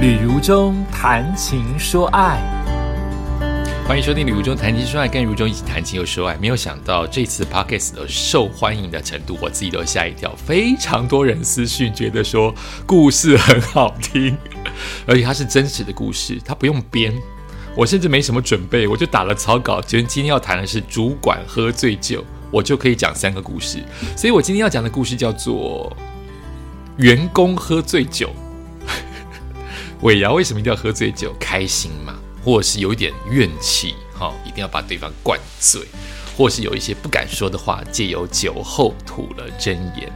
旅如中谈情说爱，欢迎收听《旅如中谈情说爱》，跟如中一起谈情又说爱。没有想到这次 podcast 的受欢迎的程度，我自己都吓一跳。非常多人私讯，觉得说故事很好听，而且它是真实的故事，它不用编。我甚至没什么准备，我就打了草稿，觉得今天要谈的是主管喝醉酒，我就可以讲三个故事。所以我今天要讲的故事叫做员工喝醉酒。尾牙为什么一定要喝醉酒？开心嘛，或是有一点怨气，哈，一定要把对方灌醉，或是有一些不敢说的话，借由酒后吐了真言。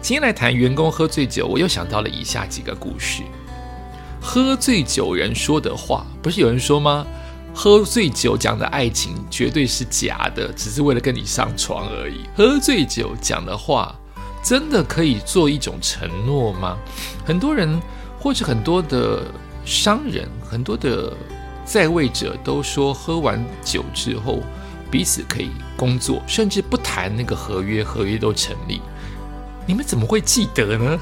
今天来谈员工喝醉酒，我又想到了以下几个故事。喝醉酒人说的话，不是有人说吗？喝醉酒讲的爱情绝对是假的，只是为了跟你上床而已。喝醉酒讲的话，真的可以做一种承诺吗？很多人。或者很多的商人，很多的在位者都说，喝完酒之后，彼此可以工作，甚至不谈那个合约，合约都成立。你们怎么会记得呢？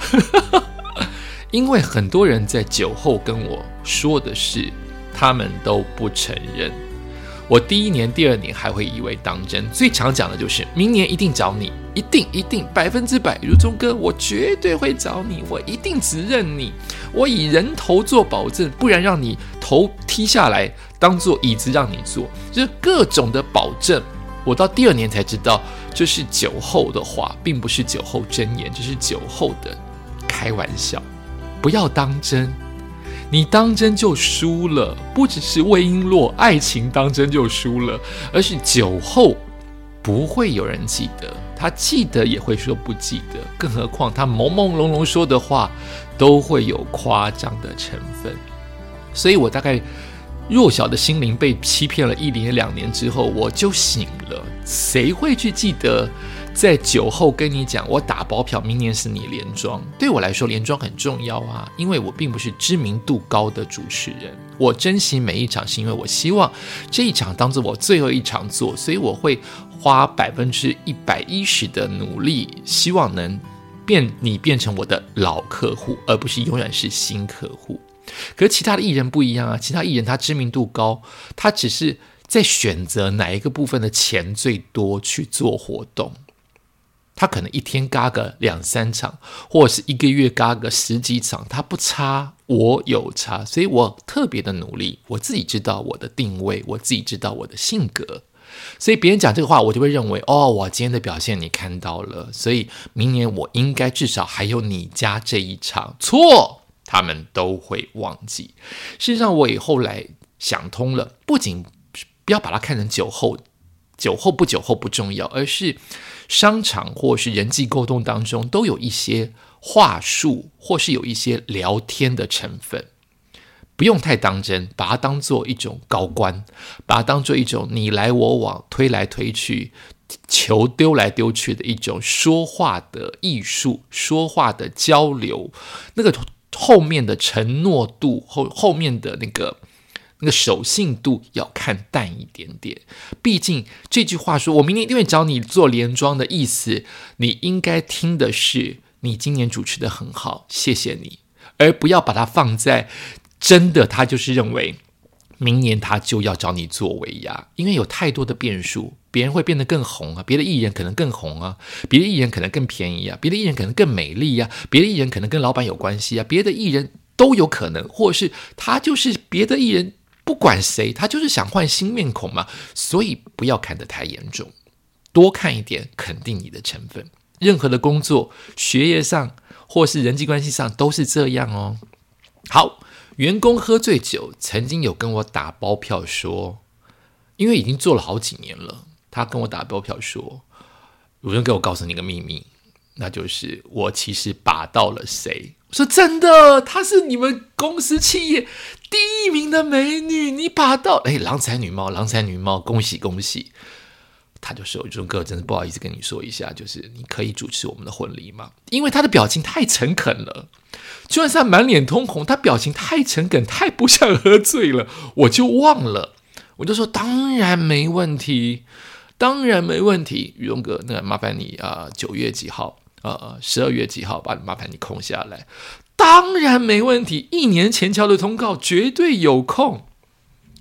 因为很多人在酒后跟我说的是，他们都不承认。我第一年、第二年还会以为当真，最常讲的就是明年一定找你，一定一定百分之百，如中哥，我绝对会找你，我一定只认你，我以人头做保证，不然让你头踢下来当做椅子让你坐，就是各种的保证。我到第二年才知道，这是酒后的话，并不是酒后真言，这是酒后的开玩笑，不要当真。你当真就输了，不只是魏璎珞爱情当真就输了，而是酒后不会有人记得，他记得也会说不记得，更何况他朦朦胧胧说的话都会有夸张的成分。所以我大概弱小的心灵被欺骗了一年两年之后，我就醒了。谁会去记得？在酒后跟你讲，我打包票，明年是你连庄。对我来说，连庄很重要啊，因为我并不是知名度高的主持人。我珍惜每一场，是因为我希望这一场当做我最后一场做，所以我会花百分之一百一十的努力，希望能变你变成我的老客户，而不是永远是新客户。可是其他的艺人不一样啊，其他艺人他知名度高，他只是在选择哪一个部分的钱最多去做活动。他可能一天嘎个两三场，或者是一个月嘎个十几场，他不差，我有差，所以我特别的努力。我自己知道我的定位，我自己知道我的性格，所以别人讲这个话，我就会认为，哦，我今天的表现你看到了，所以明年我应该至少还有你家这一场。错，他们都会忘记。事实上，我也后来想通了，不仅不要把它看成酒后。酒后不酒后不重要，而是商场或是人际沟通当中都有一些话术，或是有一些聊天的成分，不用太当真，把它当做一种高官，把它当做一种你来我往、推来推去、球丢来丢去的一种说话的艺术，说话的交流，那个后面的承诺度后后面的那个。那个守信度要看淡一点点，毕竟这句话说“我明年一定会找你做连庄”的意思，你应该听的是你今年主持的很好，谢谢你，而不要把它放在真的他就是认为明年他就要找你做尾牙，因为有太多的变数，别人会变得更红啊，别的艺人可能更红啊，别的艺人可能更便宜啊，别的艺人可能更美丽呀，别的艺人可能跟老板有关系啊，别的艺人都有可能，或是他就是别的艺人。不管谁，他就是想换新面孔嘛，所以不要看得太严重，多看一点，肯定你的成分。任何的工作、学业上或是人际关系上都是这样哦。好，员工喝醉酒，曾经有跟我打包票说，因为已经做了好几年了，他跟我打包票说，有人给我告诉你个秘密，那就是我其实把到了谁。说真的，她是你们公司企业第一名的美女，你把到哎，郎才女貌，郎才女貌，恭喜恭喜！他就说：“钟哥，真的不好意思跟你说一下，就是你可以主持我们的婚礼吗？因为他的表情太诚恳了，就算是他满脸通红，他表情太诚恳，太不像喝醉了，我就忘了。我就说当然没问题，当然没问题，宇荣哥，那麻烦你啊，九月几号？”呃，十二月几号？把麻烦你空下来。当然没问题，一年前敲的通告绝对有空。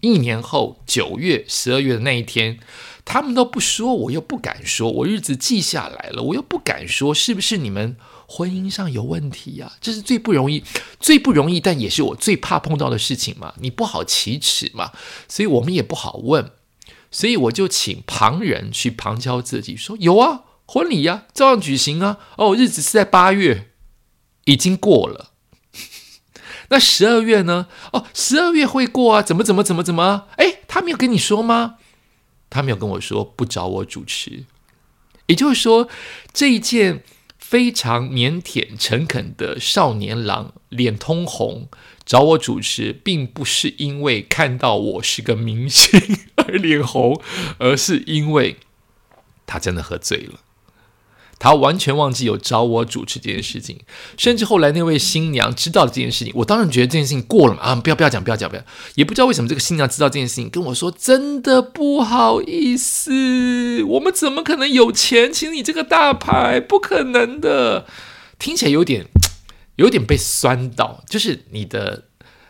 一年后九月、十二月的那一天，他们都不说，我又不敢说，我日子记下来了，我又不敢说，是不是你们婚姻上有问题呀？这是最不容易、最不容易，但也是我最怕碰到的事情嘛。你不好启齿嘛，所以我们也不好问，所以我就请旁人去旁敲侧击说：有啊，婚礼呀，照样举行啊。哦，日子是在八月，已经过了。那十二月呢？哦，十二月会过啊？怎么怎么怎么怎么？哎，他没有跟你说吗？他没有跟我说，不找我主持。也就是说，这一件非常腼腆、诚恳的少年郎，脸通红找我主持，并不是因为看到我是个明星 而脸红，而是因为他真的喝醉了。他完全忘记有找我主持这件事情，甚至后来那位新娘知道了这件事情，我当然觉得这件事情过了嘛啊！不要不要讲，不要讲，不要！也不知道为什么这个新娘知道这件事情，跟我说：“真的不好意思，我们怎么可能有钱请你这个大牌？不可能的。”听起来有点有点被酸到，就是你的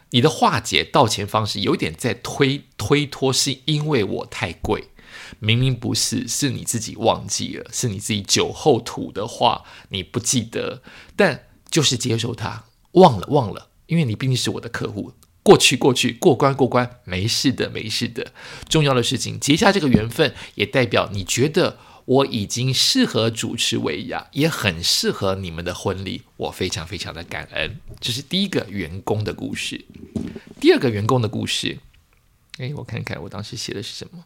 你的化解道歉方式有点在推推脱，是因为我太贵。明明不是，是你自己忘记了，是你自己酒后吐的话，你不记得，但就是接受它，忘了忘了，因为你毕竟是我的客户，过去过去，过关过关，没事的没事的。重要的事情结下这个缘分，也代表你觉得我已经适合主持维亚，也很适合你们的婚礼，我非常非常的感恩。这是第一个员工的故事，第二个员工的故事，哎，我看看我当时写的是什么。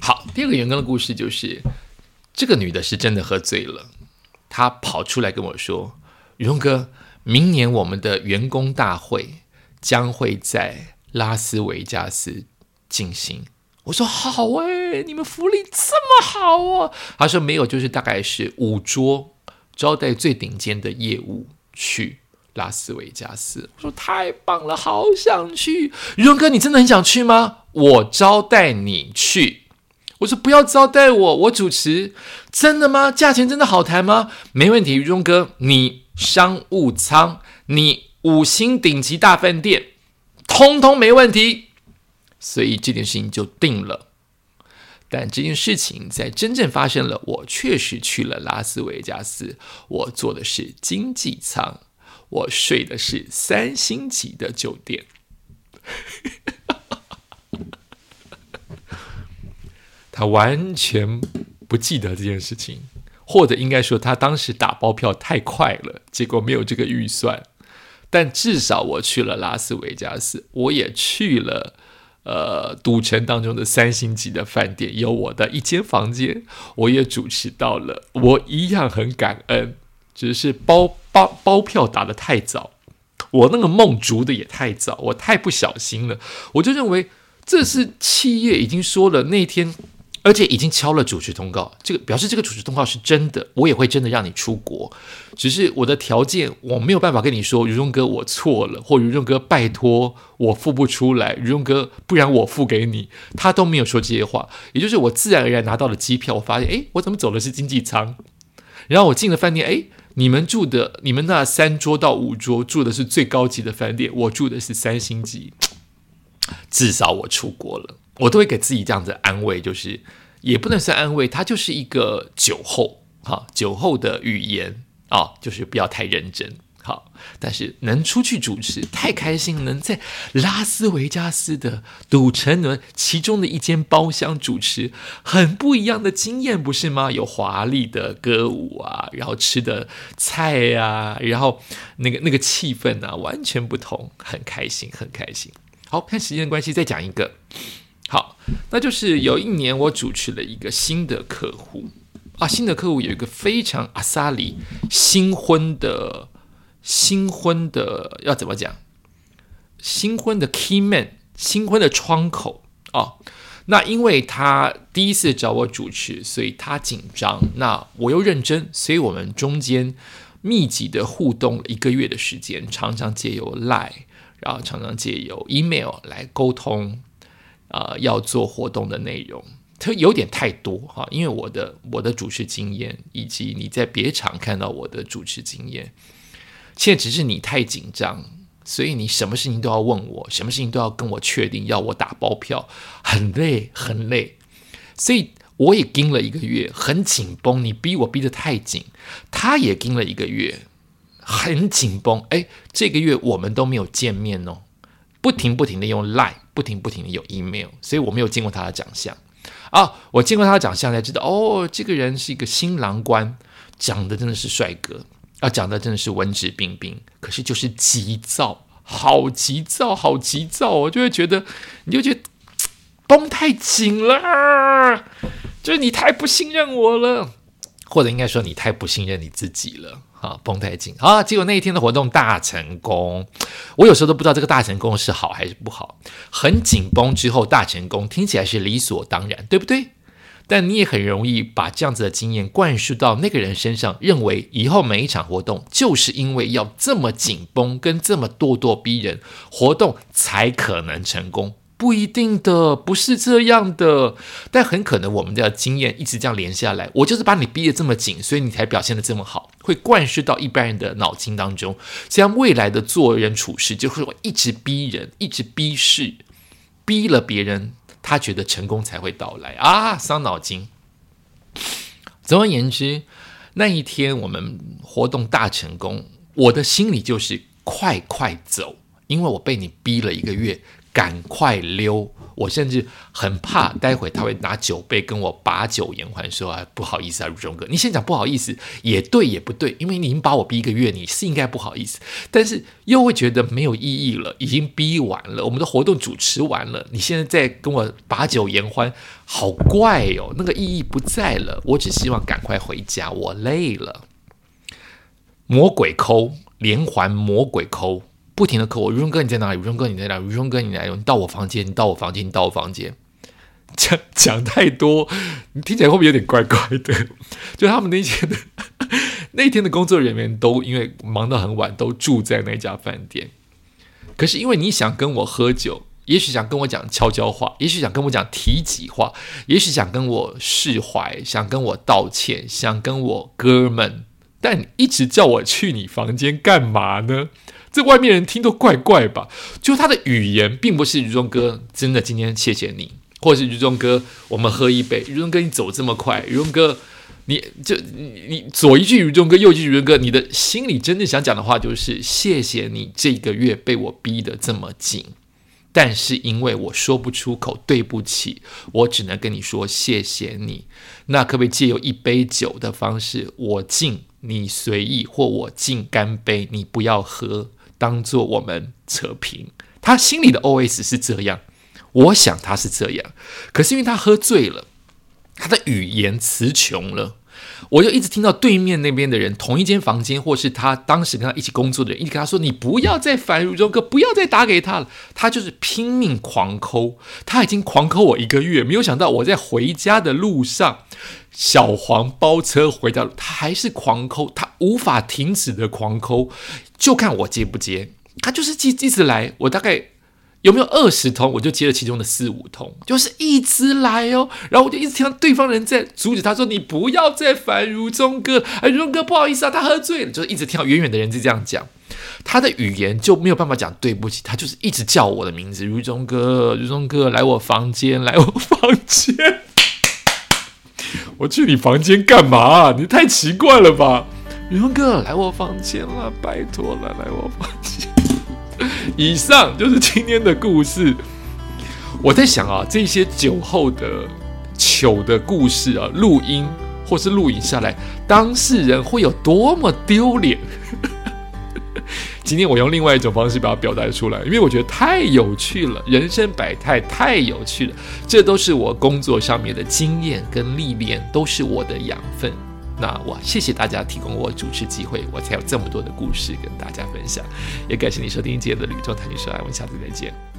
好，第二个员工的故事就是，这个女的是真的喝醉了，她跑出来跟我说：“荣哥，明年我们的员工大会将会在拉斯维加斯进行。”我说：“好哎，你们福利这么好哦。”她说：“没有，就是大概是五桌招待最顶尖的业务去。”拉斯维加斯，我说太棒了，好想去。荣哥，你真的很想去吗？我招待你去。我说不要招待我，我主持。真的吗？价钱真的好谈吗？没问题，宇荣哥，你商务舱，你五星顶级大饭店，通通没问题。所以这件事情就定了。但这件事情在真正发生了，我确实去了拉斯维加斯，我坐的是经济舱。我睡的是三星级的酒店，他完全不记得这件事情，或者应该说他当时打包票太快了，结果没有这个预算。但至少我去了拉斯维加斯，我也去了呃赌城当中的三星级的饭店，有我的一间房间，我也主持到了，我一样很感恩。只是包包包票打得太早，我那个梦逐的也太早，我太不小心了。我就认为这是企业已经说了那天，而且已经敲了主持通告，这个表示这个主持通告是真的，我也会真的让你出国。只是我的条件我没有办法跟你说，如荣哥我错了，或如荣哥拜托我付不出来，如荣哥不然我付给你，他都没有说这些话。也就是我自然而然拿到了机票，我发现哎，我怎么走的是经济舱？然后我进了饭店，哎。你们住的，你们那三桌到五桌住的是最高级的饭店，我住的是三星级。至少我出国了，我都会给自己这样子安慰，就是也不能算安慰，它就是一个酒后哈，酒后的语言啊，就是不要太认真。好，但是能出去主持太开心，能在拉斯维加斯的赌城呢其中的一间包厢主持，很不一样的经验，不是吗？有华丽的歌舞啊，然后吃的菜啊，然后那个那个气氛啊，完全不同，很开心，很开心。好看时间关系，再讲一个。好，那就是有一年我主持了一个新的客户啊，新的客户有一个非常阿萨里新婚的。新婚的要怎么讲？新婚的 key man，新婚的窗口啊。那因为他第一次找我主持，所以他紧张。那我又认真，所以我们中间密集的互动一个月的时间，常常借由 line，然后常常借由 email 来沟通。啊，要做活动的内容，它 有点太多哈，因为我的我的主持经验，以及你在别场看到我的主持经验，现在只是你太紧张，所以你什么事情都要问我，什么事情都要跟我确定，要我打包票，很累很累，所以我也盯了一个月，很紧绷，你逼我逼得太紧，他也盯了一个月，很紧绷，哎，这个月我们都没有见面哦，不停不停的用 Line，不停不停的有 email，所以我没有见过他的长相。啊，我见过他的长相才知道，哦，这个人是一个新郎官，长得真的是帅哥啊，长得真的是文质彬彬，可是就是急躁，好急躁，好急躁，我就会觉得，你就觉得 绷太紧了，就是你太不信任我了，或者应该说你太不信任你自己了。啊，绷太紧啊！结果那一天的活动大成功，我有时候都不知道这个大成功是好还是不好。很紧绷之后大成功，听起来是理所当然，对不对？但你也很容易把这样子的经验灌输到那个人身上，认为以后每一场活动就是因为要这么紧绷跟这么咄咄逼人，活动才可能成功。不一定的，不是这样的，但很可能我们的经验一直这样连下来。我就是把你逼得这么紧，所以你才表现得这么好，会灌输到一般人的脑筋当中。这样未来的做人处事就会一直逼人，一直逼事，逼了别人，他觉得成功才会到来啊，伤脑筋。总而言之，那一天我们活动大成功，我的心里就是快快走，因为我被你逼了一个月。赶快溜！我甚至很怕，待会他会拿酒杯跟我把酒言欢，说：“啊，不好意思啊，如中哥，你先讲不好意思，也对也不对，因为你已经把我逼一个月，你是应该不好意思，但是又会觉得没有意义了，已经逼完了，我们的活动主持完了，你现在在跟我把酒言欢，好怪哦，那个意义不在了。我只希望赶快回家，我累了。魔鬼抠，连环魔鬼抠。不停的扣我，如中哥你在哪里？如中哥你在哪里？如中哥你来，你到我房间，你到我房间，你到我房间。讲讲太多，你听起来会不会有点怪怪的？就他们那天的 那天的工作人员都因为忙到很晚，都住在那家饭店。可是因为你想跟我喝酒，也许想跟我讲悄悄话，也许想跟我讲提己话，也许想跟我释怀，想跟我道歉，想跟我哥们，但一直叫我去你房间干嘛呢？这外面人听都怪怪吧？就他的语言，并不是于中哥真的今天谢谢你，或是于中哥，我们喝一杯。于中哥，你走这么快，于中哥，你就你你左一句于中哥，右一句于中哥，你的心里真正想讲的话就是谢谢你这个月被我逼得这么紧，但是因为我说不出口，对不起，我只能跟你说谢谢你。那可不可以借由一杯酒的方式，我敬你随意，或我敬干杯，你不要喝。当做我们扯平，他心里的 OS 是这样，我想他是这样，可是因为他喝醉了，他的语言词穷了，我就一直听到对面那边的人，同一间房间，或是他当时跟他一起工作的人，一直跟他说：“你不要再烦如中哥，不要再打给他了。”他就是拼命狂抠，他已经狂抠我一个月，没有想到我在回家的路上，小黄包车回家，他还是狂抠，他无法停止的狂抠。就看我接不接，他就是一一直来，我大概有没有二十通，我就接了其中的四五通，就是一直来哦。然后我就一直听到对方人在阻止他说：“你不要再烦如中哥，哎，如中哥不好意思啊，他喝醉了。”就是一直听到远远的人就这样讲，他的语言就没有办法讲对不起，他就是一直叫我的名字，如中哥，如中哥，来我房间，来我房间。我去你房间干嘛？你太奇怪了吧！宇峰哥，来我房间了，拜托了，来我房间。以上就是今天的故事。我在想啊，这些酒后的糗的故事啊，录音或是录影下来，当事人会有多么丢脸。今天我用另外一种方式把它表达出来，因为我觉得太有趣了，人生百态太有趣了，这都是我工作上面的经验跟历练，都是我的养分。那我谢谢大家提供我主持机会，我才有这么多的故事跟大家分享。也感谢你收听今天的《旅中谈情说》，我们下次再见。